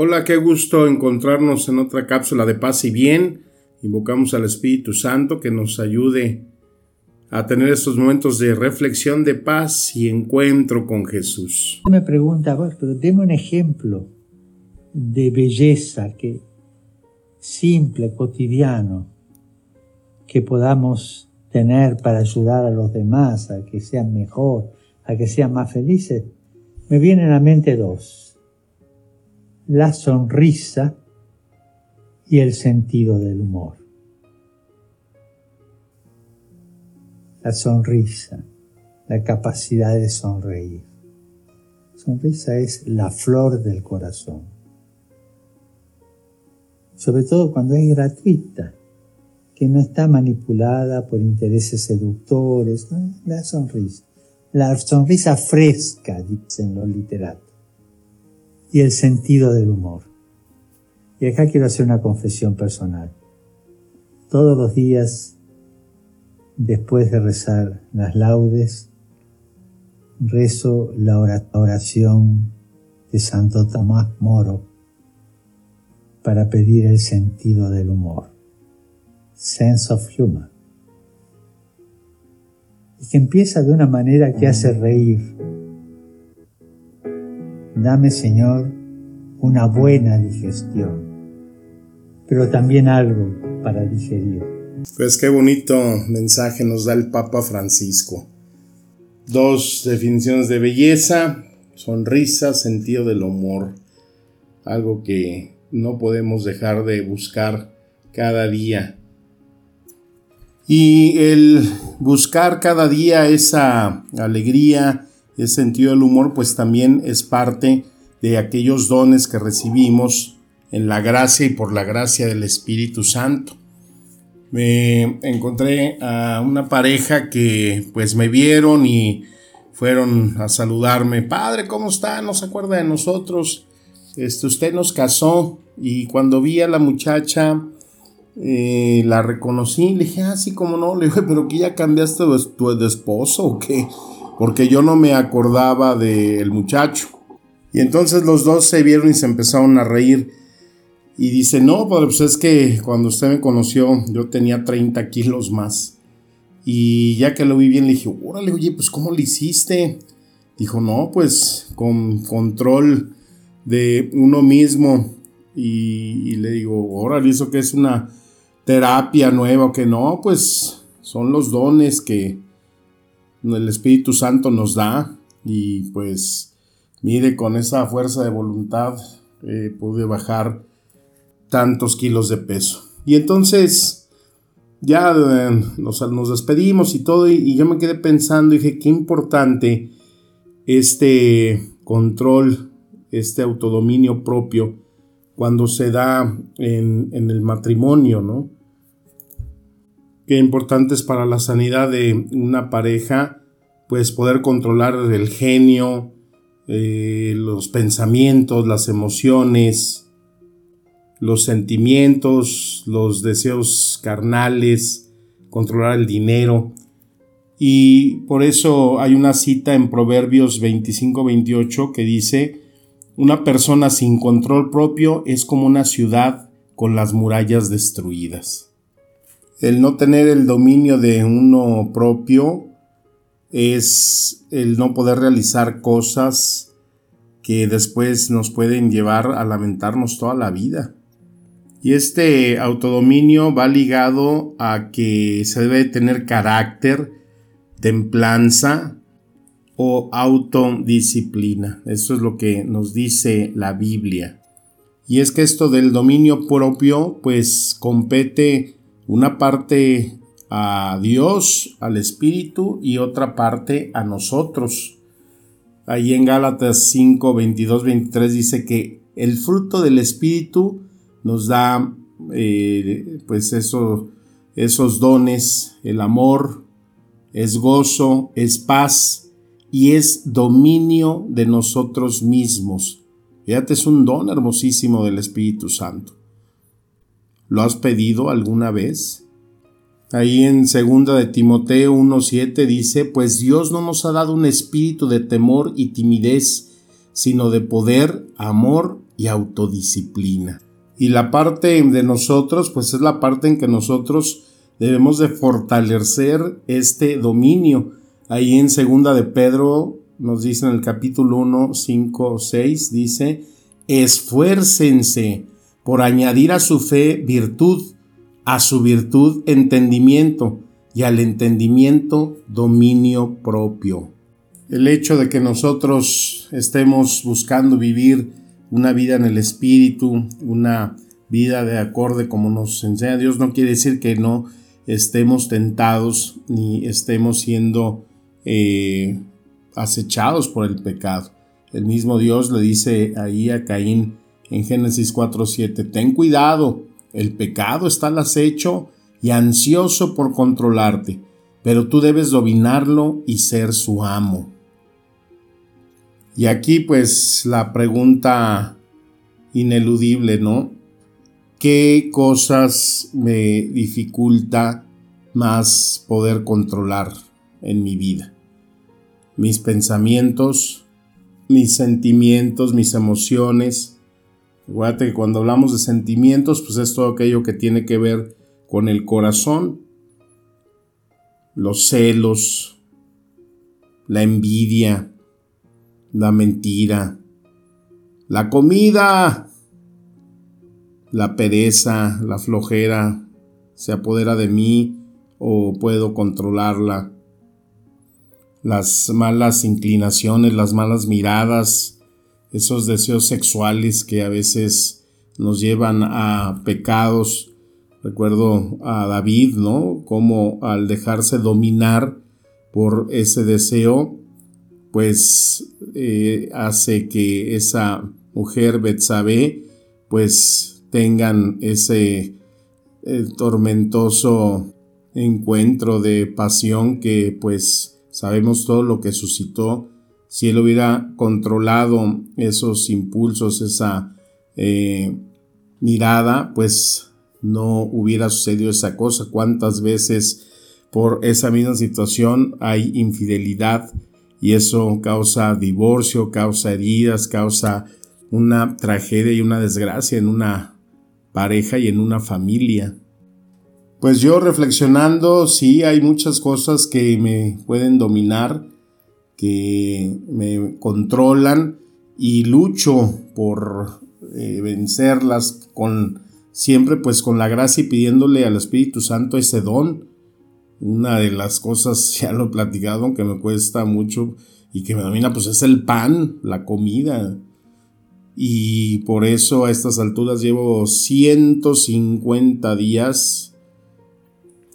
Hola, qué gusto encontrarnos en otra cápsula de paz y bien. Invocamos al Espíritu Santo que nos ayude a tener estos momentos de reflexión, de paz y encuentro con Jesús. Me pregunta, pero deme un ejemplo de belleza que simple, cotidiano, que podamos tener para ayudar a los demás a que sean mejor, a que sean más felices. Me vienen a la mente dos la sonrisa y el sentido del humor. La sonrisa, la capacidad de sonreír. Sonrisa es la flor del corazón. Sobre todo cuando es gratuita, que no está manipulada por intereses seductores. La sonrisa. La sonrisa fresca, dicen los literatos y el sentido del humor. Y acá quiero hacer una confesión personal. Todos los días, después de rezar las laudes, rezo la oración de Santo Tomás Moro para pedir el sentido del humor, sense of humor, y que empieza de una manera que hace reír, Dame, Señor, una buena digestión, pero también algo para digerir. Pues qué bonito mensaje nos da el Papa Francisco. Dos definiciones de belleza, sonrisa, sentido del humor. Algo que no podemos dejar de buscar cada día. Y el buscar cada día esa alegría, ese sentido del humor pues también es parte de aquellos dones que recibimos en la gracia y por la gracia del Espíritu Santo. Me encontré a una pareja que pues me vieron y fueron a saludarme. Padre, ¿cómo está? ¿No se acuerda de nosotros? Este, usted nos casó y cuando vi a la muchacha eh, la reconocí. Le dije, ah, sí, cómo no. Le dije, pero que ya cambiaste tu, de esposo o qué? Porque yo no me acordaba del muchacho. Y entonces los dos se vieron y se empezaron a reír. Y dice, no, padre, pues es que cuando usted me conoció yo tenía 30 kilos más. Y ya que lo vi bien le dije, órale, oye, pues ¿cómo lo hiciste? Dijo, no, pues con control de uno mismo. Y, le digo, órale, eso que es una terapia nueva, que no, pues son los dones que, el Espíritu Santo nos da y pues mire con esa fuerza de voluntad eh, pude bajar tantos kilos de peso. Y entonces ya eh, nos, despedimos y todo y, yo me quedé pensando y dije qué importante este control, este autodominio propio cuando se da en, en el matrimonio, ¿no? Qué importante es para la sanidad de una pareja, pues poder controlar el genio, eh, los pensamientos, las emociones, los sentimientos, los deseos carnales, controlar el dinero. Y por eso hay una cita en Proverbios 25-28 que dice, una persona sin control propio es como una ciudad con las murallas destruidas el no tener el dominio de uno propio es el no poder realizar cosas que después nos pueden llevar a lamentarnos toda la vida. Y este autodominio va ligado a que se debe tener carácter, templanza o autodisciplina. Eso es lo que nos dice la Biblia. Y es que esto del dominio propio pues compete una parte a Dios, al Espíritu y otra parte a nosotros. ahí en Gálatas 5, 22, 23 dice que el fruto del Espíritu nos da eh, pues eso, esos dones, el amor, es gozo, es paz y es dominio de nosotros mismos. Fíjate, es un don hermosísimo del Espíritu Santo. ¿Lo has pedido alguna vez? Ahí en segunda de Timoteo 1:7 dice, pues Dios no nos ha dado un espíritu de temor y timidez, sino de poder, amor y autodisciplina. Y la parte de nosotros, pues es la parte en que nosotros debemos de fortalecer este dominio. Ahí en segunda de Pedro nos dice en el capítulo 1, 5, 6, dice, esfuércense por añadir a su fe virtud a su virtud entendimiento y al entendimiento dominio propio. El hecho de que nosotros estemos buscando vivir una vida en el espíritu, una vida de acorde como nos enseña Dios, no quiere decir que no estemos tentados ni estemos siendo eh, acechados por el pecado. El mismo Dios le dice ahí a Caín en Génesis 4:7, ten cuidado, el pecado está al acecho y ansioso por controlarte, pero tú debes dominarlo y ser su amo. Y aquí pues la pregunta ineludible, ¿no? ¿Qué cosas me dificulta más poder controlar en mi vida? Mis pensamientos, mis sentimientos, mis emociones, Acuérdate que cuando hablamos de sentimientos, pues es todo aquello que tiene que ver con el corazón, los celos, la envidia, la mentira, la comida, la pereza, la flojera, se apodera de mí o puedo controlarla, las malas inclinaciones, las malas miradas, esos deseos sexuales que a veces nos llevan a pecados. Recuerdo a David, ¿no? Como al dejarse dominar por ese deseo, pues eh, hace que esa mujer Betsabé, pues tengan ese eh, tormentoso encuentro de pasión que pues sabemos todo lo que suscitó si él hubiera controlado esos impulsos, esa eh, mirada, pues no hubiera sucedido esa cosa. ¿Cuántas veces por esa misma situación hay infidelidad y eso causa divorcio, causa heridas, causa una tragedia y una desgracia en una pareja y en una familia? Pues yo reflexionando, sí hay muchas cosas que me pueden dominar, que me controlan y lucho por eh, vencerlas con siempre pues con la gracia y pidiéndole al Espíritu Santo ese don. Una de las cosas, ya lo he platicado, que me cuesta mucho y que me domina, pues es el pan, la comida. Y por eso a estas alturas llevo 150 días.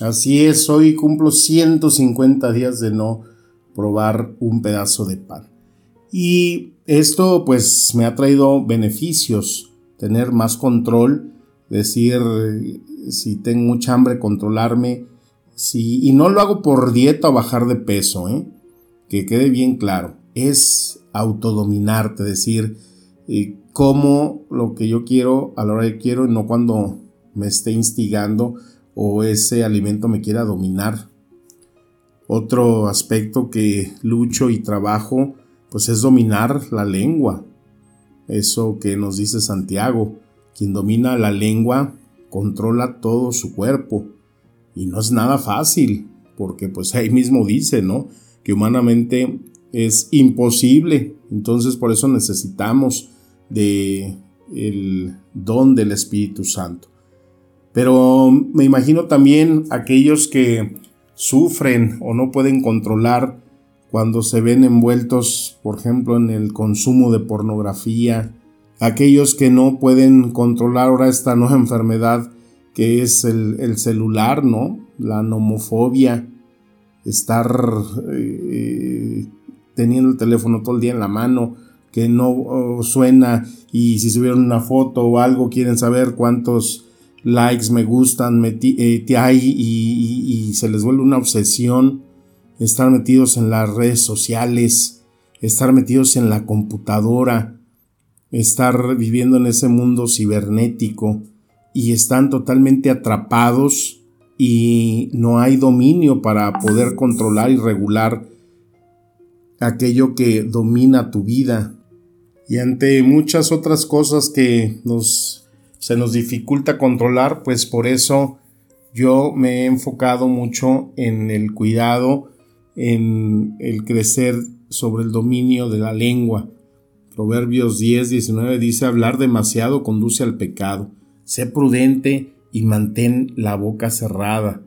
Así es, hoy cumplo 150 días de no probar un pedazo de pan. Y esto pues me ha traído beneficios, tener más control, decir si tengo mucha hambre, controlarme, si, y no lo hago por dieta o bajar de peso, ¿eh? que quede bien claro, es autodominarte, decir eh, cómo lo que yo quiero a la hora que quiero y no cuando me esté instigando o ese alimento me quiera dominar. Otro aspecto que lucho y trabajo pues es dominar la lengua. Eso que nos dice Santiago, quien domina la lengua controla todo su cuerpo. Y no es nada fácil, porque pues ahí mismo dice, ¿no? Que humanamente es imposible. Entonces por eso necesitamos de el don del Espíritu Santo. Pero me imagino también aquellos que sufren o no pueden controlar cuando se ven envueltos, por ejemplo, en el consumo de pornografía, aquellos que no pueden controlar ahora esta nueva enfermedad que es el, celular, ¿no? La nomofobia, estar eh, teniendo el teléfono todo el día en la mano, que no oh, suena y si subieron una foto o algo quieren saber cuántos likes, me gustan eh, hay y, y se les vuelve una obsesión estar metidos en las redes sociales, estar metidos en la computadora, estar viviendo en ese mundo cibernético y están totalmente atrapados y no hay dominio para poder controlar y regular aquello que domina tu vida. Y ante muchas otras cosas que nos, se nos dificulta controlar, pues por eso yo me he enfocado mucho en el cuidado, en el crecer sobre el dominio de la lengua. Proverbios 10, 19 dice, hablar demasiado conduce al pecado. Sé prudente y mantén la boca cerrada.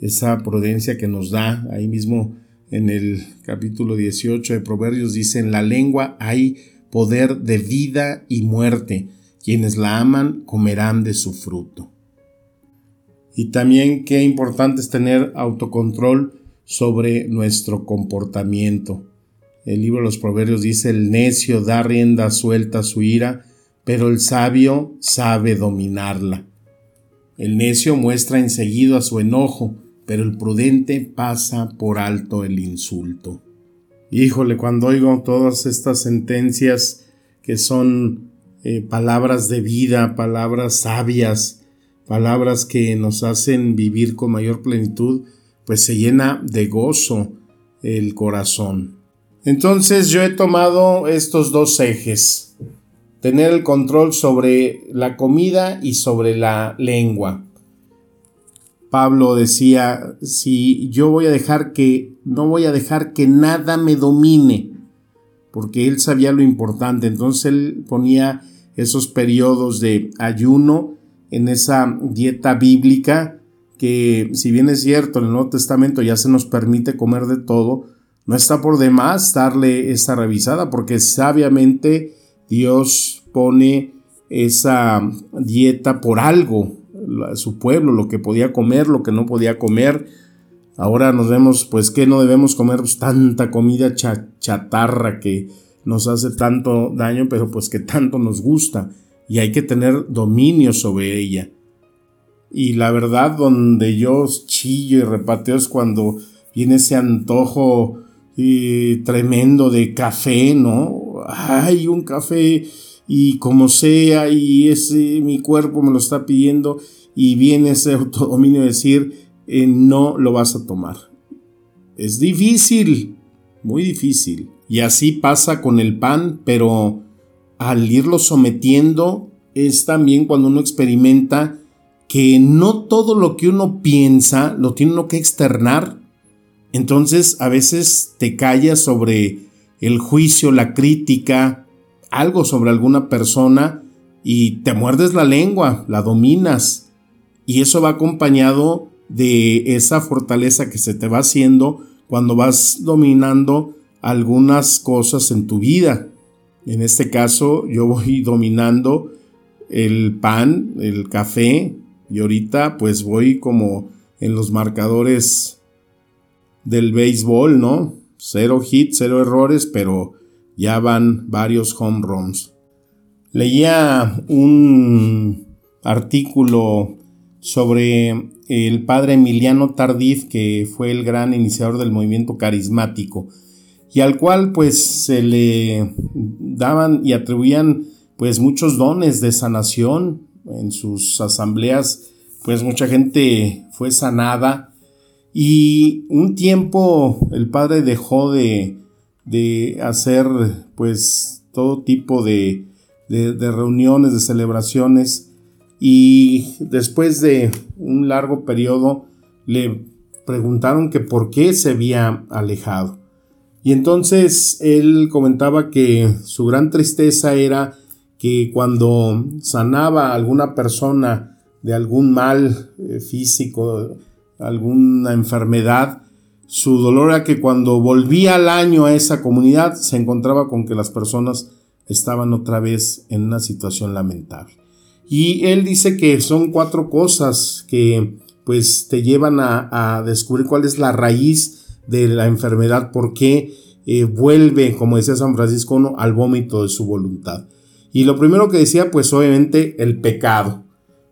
Esa prudencia que nos da ahí mismo en el capítulo 18 de Proverbios dice, en la lengua hay poder de vida y muerte. Quienes la aman comerán de su fruto. Y también qué importante es tener autocontrol sobre nuestro comportamiento. El libro de los Proverbios dice, el necio da rienda suelta a su ira, pero el sabio sabe dominarla. El necio muestra enseguida su enojo, pero el prudente pasa por alto el insulto. Híjole, cuando oigo todas estas sentencias que son eh, palabras de vida, palabras sabias, palabras que nos hacen vivir con mayor plenitud, pues se llena de gozo el corazón. Entonces yo he tomado estos dos ejes, tener el control sobre la comida y sobre la lengua. Pablo decía, si yo voy a dejar que, no voy a dejar que nada me domine, porque él sabía lo importante, entonces él ponía esos periodos de ayuno en esa dieta bíblica que si bien es cierto en el Nuevo Testamento ya se nos permite comer de todo, no está por demás darle esa revisada porque sabiamente Dios pone esa dieta por algo, su pueblo, lo que podía comer, lo que no podía comer. Ahora nos vemos, pues que no debemos comer pues, tanta comida chatarra que nos hace tanto daño, pero pues que tanto nos gusta y hay que tener dominio sobre ella. Y la verdad, donde yo chillo y repateo es cuando viene ese antojo tremendo de café, ¿no? Hay un café y como sea y ese mi cuerpo me lo está pidiendo y viene ese autodominio de decir eh, no lo vas a tomar. Es difícil, muy difícil. Y así pasa con el pan, pero al irlo sometiendo es también cuando uno experimenta que no todo lo que uno piensa lo tiene uno que externar entonces a veces te callas sobre el juicio, la crítica, algo sobre alguna persona y te muerdes la lengua, la dominas. Y eso va acompañado de esa fortaleza que se te va haciendo cuando vas dominando algunas cosas en tu vida. En este caso yo voy dominando el pan, el café y ahorita pues voy como en los marcadores del béisbol, ¿no? Cero hits, cero errores, pero ya van varios home runs. Leía un artículo sobre el padre Emiliano Tardif, que fue el gran iniciador del movimiento carismático, y al cual pues se le daban y atribuían pues muchos dones de sanación en sus asambleas, pues mucha gente fue sanada y un tiempo el padre dejó de, hacer pues todo tipo de, de, reuniones, de celebraciones y después de un largo periodo le preguntaron que por qué se había alejado. Y entonces él comentaba que su gran tristeza era que cuando sanaba a alguna persona de algún mal eh, físico, alguna enfermedad, su dolor era que cuando volvía al año a esa comunidad se encontraba con que las personas estaban otra vez en una situación lamentable. Y él dice que son cuatro cosas que pues te llevan a, descubrir cuál es la raíz de la enfermedad, por qué eh, vuelve, como decía San Francisco al vómito de su voluntad. Y lo primero que decía, pues obviamente el pecado.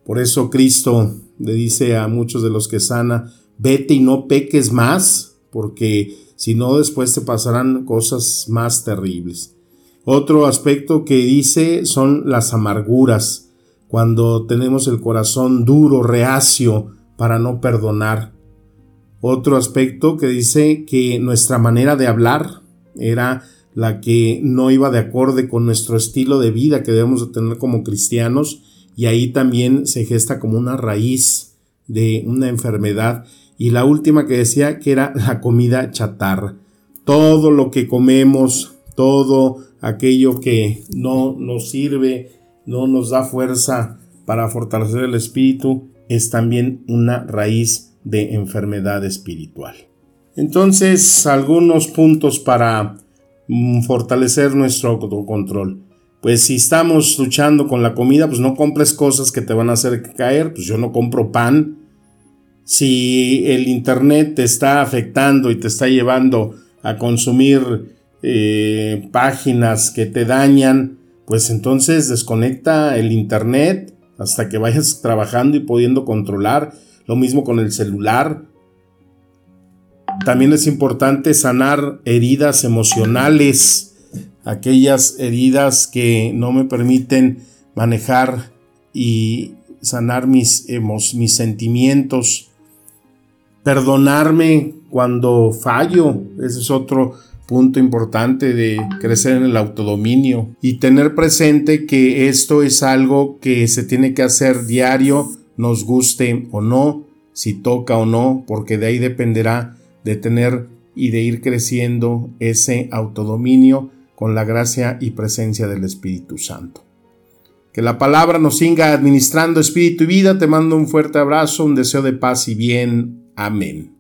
Por eso Cristo le dice a muchos de los que sana, vete y no peques más, porque si no después te pasarán cosas más terribles. Otro aspecto que dice son las amarguras, cuando tenemos el corazón duro, reacio, para no perdonar. Otro aspecto que dice que nuestra manera de hablar era la que no iba de acorde con nuestro estilo de vida que debemos de tener como cristianos y ahí también se gesta como una raíz de una enfermedad y la última que decía que era la comida chatarra. Todo lo que comemos, todo aquello que no nos sirve, no nos da fuerza para fortalecer el espíritu, es también una raíz de enfermedad espiritual. Entonces, algunos puntos para mm, fortalecer nuestro autocontrol. Pues si estamos luchando con la comida, pues no compres cosas que te van a hacer caer, pues yo no compro pan. Si el internet te está afectando y te está llevando a consumir eh, páginas que te dañan, pues entonces desconecta el internet hasta que vayas trabajando y pudiendo controlar. Lo mismo con el celular. También es importante sanar heridas emocionales, aquellas heridas que no me permiten manejar y sanar mis, mis sentimientos, perdonarme cuando fallo, ese es otro punto importante de crecer en el autodominio y tener presente que esto es algo que se tiene que hacer diario, nos guste o no, si toca o no, porque de ahí dependerá de tener y de ir creciendo ese autodominio con la gracia y presencia del Espíritu Santo. Que la palabra nos siga administrando espíritu y vida. Te mando un fuerte abrazo, un deseo de paz y bien. Amén.